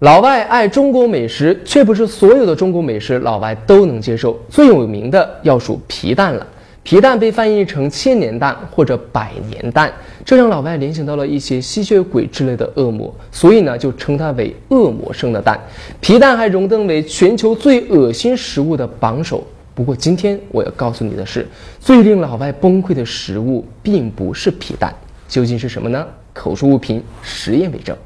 老外爱中国美食，却不是所有的中国美食老外都能接受。最有名的要数皮蛋了。皮蛋被翻译成千年蛋或者百年蛋，这让老外联想到了一些吸血鬼之类的恶魔，所以呢就称它为恶魔生的蛋。皮蛋还荣登为全球最恶心食物的榜首。不过今天我要告诉你的是，最令老外崩溃的食物并不是皮蛋，究竟是什么呢？口述物品，实验为证。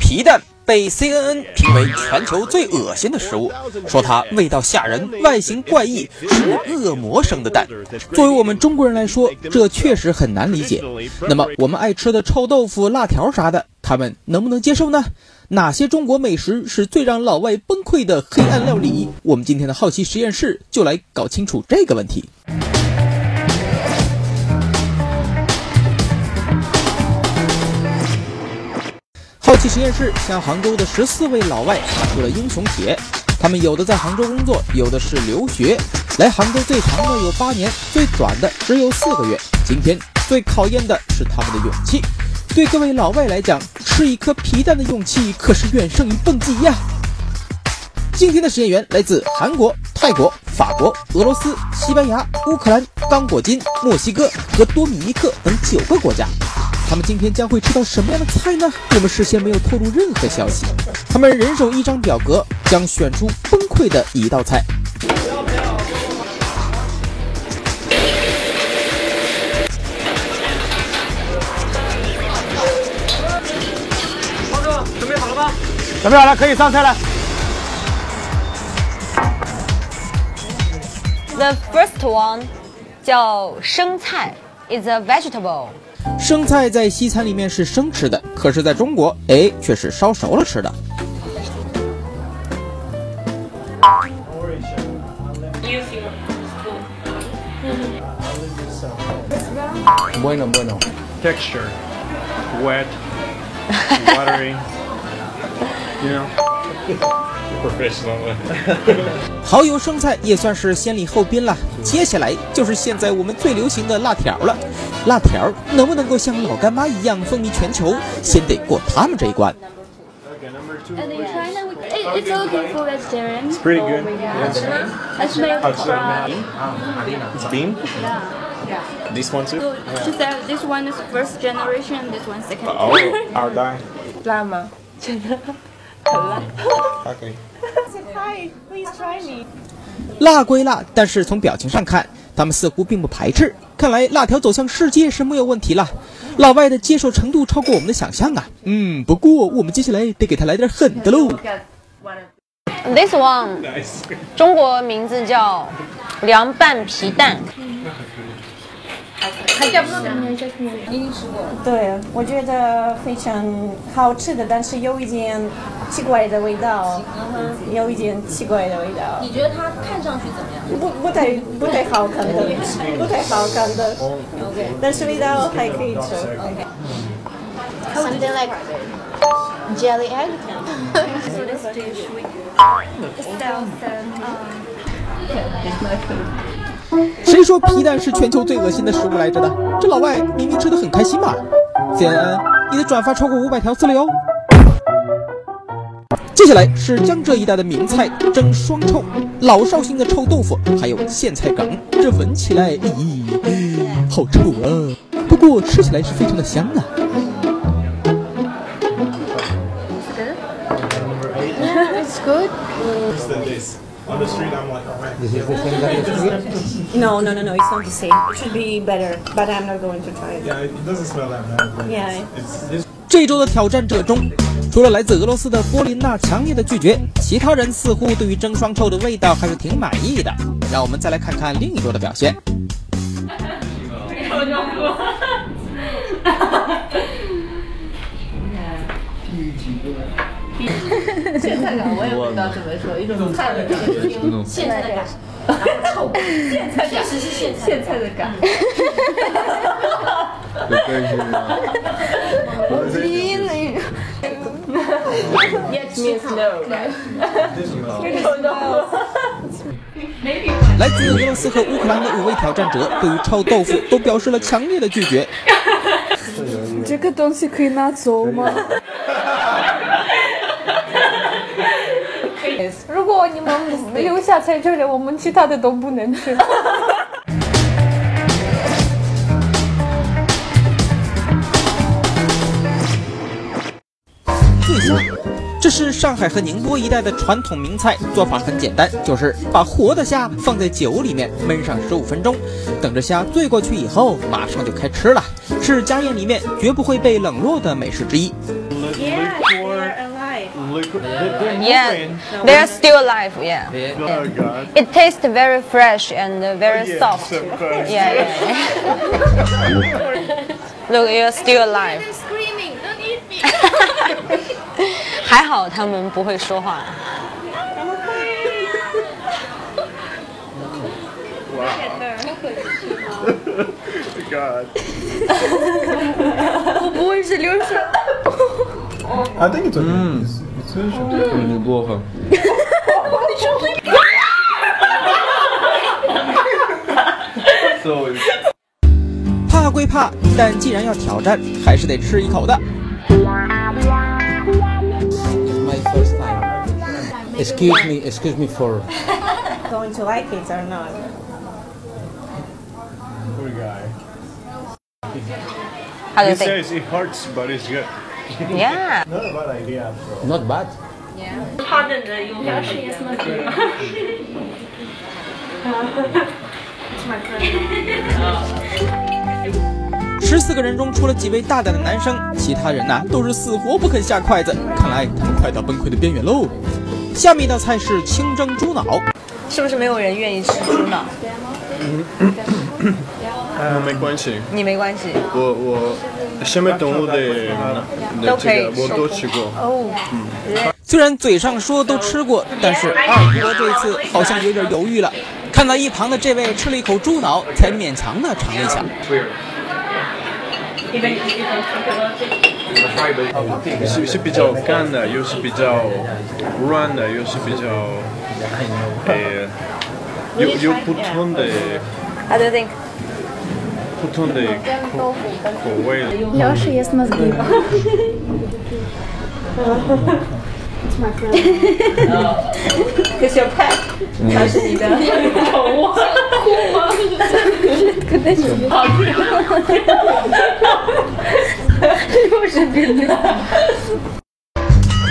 皮蛋。被 CNN 评为全球最恶心的食物，说它味道吓人、外形怪异，是恶魔生的蛋。作为我们中国人来说，这确实很难理解。那么，我们爱吃的臭豆腐、辣条啥的，他们能不能接受呢？哪些中国美食是最让老外崩溃的黑暗料理？我们今天的好奇实验室就来搞清楚这个问题。实验室向杭州的十四位老外发出了英雄帖，他们有的在杭州工作，有的是留学。来杭州最长的有八年，最短的只有四个月。今天最考验的是他们的勇气。对各位老外来讲，吃一颗皮蛋的勇气可是远胜于蹦极呀！今天的实验员来自韩国、泰国、法国、俄罗斯、西班牙、乌克兰、刚果金、墨西哥和多米尼克等九个国家。他们今天将会吃到什么样的菜呢？我们事先没有透露任何消息。他们人手一张表格，将选出崩溃的一道菜。观众准备好了吗？准备好了，可以上菜了。The first one 叫生菜，is a vegetable。生菜在西餐里面是生吃的，可是在中国，哎，却是烧熟了吃的。Bueno, bueno. Texture, wet, watery. 蚝油生菜也算是先礼后兵了，接下来就是现在我们最流行的辣条了。辣条能不能够像老干妈一样风靡全球，先得过他们这一关。And in China, we, it, it's okay for vegetarian. It's pretty good. It's made of crab. It's bean. Yeah. This one too. So she said this one is first generation, this one second. Oh, I'll die. 辣吗？Okay. Hi, please try me. 辣归辣，但是从表情上看，他们似乎并不排斥。看来辣条走向世界是没有问题了。老外的接受程度超过我们的想象啊。嗯，不过我们接下来得给他来点狠的喽。This one，中国名字叫凉拌皮蛋。对，我觉得非常好吃的，但是有一点奇怪的味道，有一点奇怪的味道。你觉得它看上去怎么样？不不太不太好看的，不太好看的，但是味道还可以吃。Something like jelly egg. um, 谁说皮蛋是全球最恶心的食物来着的？这老外明明吃的很开心嘛！CNN，你的转发超过五百条次了哟。接下来是江浙一带的名菜蒸双臭，老绍兴的臭豆腐，还有苋菜梗，这闻起来，咦，好臭啊！不过吃起来是非常的香啊。On the street, I'm like, oh man. No, no, no, no, it's not the same. It should be better, but I'm not going to try it. Yeah, it doesn't smell that bad. but Yeah. It's, it's 这周的挑战者中，除了来自俄罗斯的波琳娜强烈的拒绝，其他人似乎对于蒸双臭的味道还是挺满意的。让我们再来看看另一周的表现。现在感我也不知道怎么说，一种菜的感觉，现在的感，然后臭，现在确实是现现在的感。Yes means no, right? 来自俄罗斯和乌克兰的五位挑战者对于臭豆腐都表示了强烈的拒绝。这个东西可以拿走吗？你们留下在这里，我们其他的都不能吃。醉虾，这是上海和宁波一带的传统名菜，做法很简单，就是把活的虾放在酒里面焖上十五分钟，等着虾醉过去以后，马上就开吃了，是家宴里面绝不会被冷落的美食之一。Liquid. They're Yeah, moving. they're still alive. Yeah, Oh god. it tastes very fresh and uh, very Yeah, soft. so fresh. Yeah, yeah. yeah. Look, you're still alive. Screaming, don't eat me. 还好他们不会说话。 God. 我不会是流水。 I think it's okay. It's, it's delicious. Неплохо. 怕归怕，但既然要挑战，还是得吃一口的。 My first time. Excuse me, excuse me for. Going to like it or not? Poor guy. How do He you think? says it hurts, but it's good. Yeah. Not a bad idea. Bro. Not bad. 十四个人中，除了几位大胆的男生，其他人呐、都是死活不肯下筷子。看来他们快到崩溃的边缘喽。下面一道菜是清蒸猪脑，是不是没有人愿意吃猪脑？嗯，没关系，你没关系。我我什么动物的的都可以这个我都吃过。哦，虽然嘴上说都吃过，但是二哥这次好像有点犹豫了。看到一旁的这位吃了一口猪脑，才勉强的尝了一下。是是比较干的，又是比较软的，又是比较呃有有不同的 How do you think? 不同的口口味。 Леша ест мозги. Cause your pet，它是你的宠物。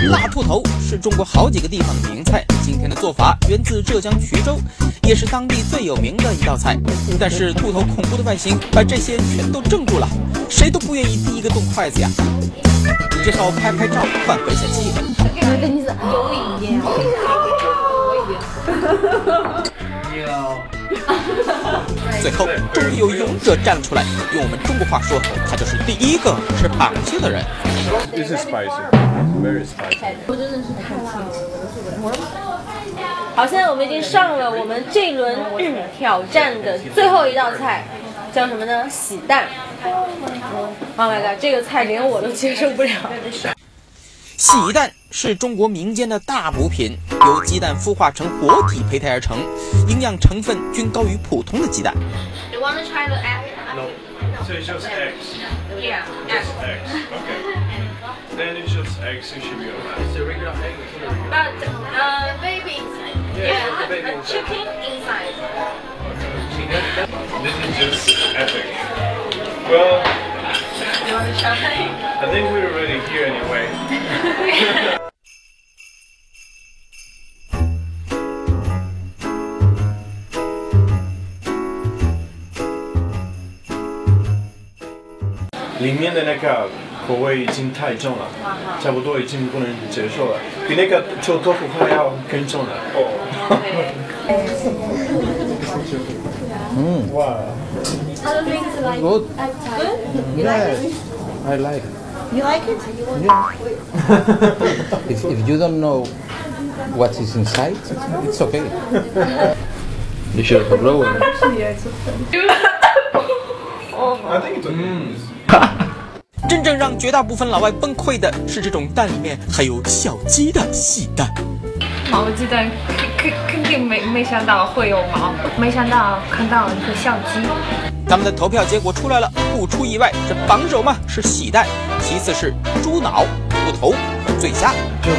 辣兔头是中国好几个地方的名菜，今天的做法源自浙江衢州，也是当地最有名的一道菜。但是兔头恐怖的外形把这些全都镇住了，谁都不愿意第一个动筷子呀，只好拍拍照缓和一下气氛。最后，终于有勇者站了出来，用我们中国话说，他就是第一个吃螃蟹的人。This is spicy, very spicy. 好，现在我们已经上了我们这一轮挑战的最后一道菜，叫什么呢？喜蛋。Oh my god，这个菜连我都接受不了。洗衣蛋是中国民间的大补品由鸡蛋孵化成活体胚胎而成营养成分均高于普通的鸡蛋。You want to try? I think we're already here anyway. 里面的那个口味已经太重了，差不多已经不能接受了，比那个臭豆腐还要更重了。哇！Other things like Good. Yes. I like it. You like it? Yeah. If, if you don't know what is inside, it's okay. You should have rolled. I think it's okay. 真正让绝大部分老外崩溃的是这种蛋里面还有小鸡的细蛋。毛鸡蛋肯肯肯定没没想到会有毛，没想到看到一个小鸡。咱们的投票结果出来了，不出意外，这榜首嘛是喜蛋，其次是猪脑、兔头和醉虾。Just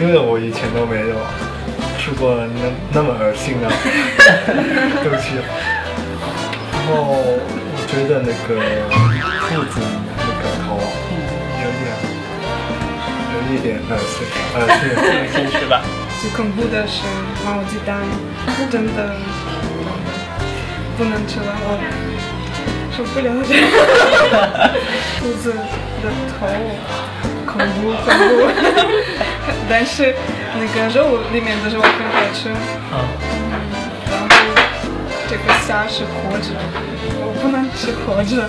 因为我以前都没有吃过那那么恶心的 对不起。然后我觉得那个兔子那个头有点有一点恶心，恶心，恶心是吧？最恐怖的是毛鸡蛋，真的不能吃了，我受不了这个兔子的头，恐怖恐怖。但是那个肉里面的肉很好吃，嗯，然后这个虾是活着，我不能吃活着。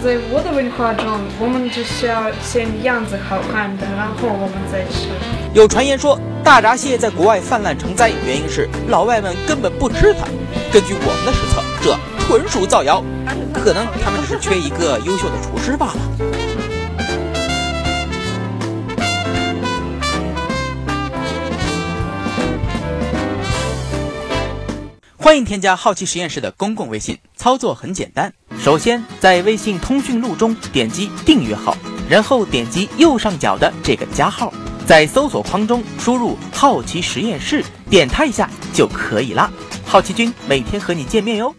在我的文化中，我们只需要先样子好看的，然后我们再吃。有传言说，大闸蟹在国外泛滥成灾，原因是老外们根本不吃它。根据我们的实测，这纯属造谣，可能他们只是缺一个优秀的厨师罢了。欢迎添加好奇实验室的公共微信，操作很简单。首先在微信通讯录中点击订阅号，然后点击右上角的这个加号，在搜索框中输入“好奇实验室”，点它一下就可以啦。好奇君每天和你见面哟。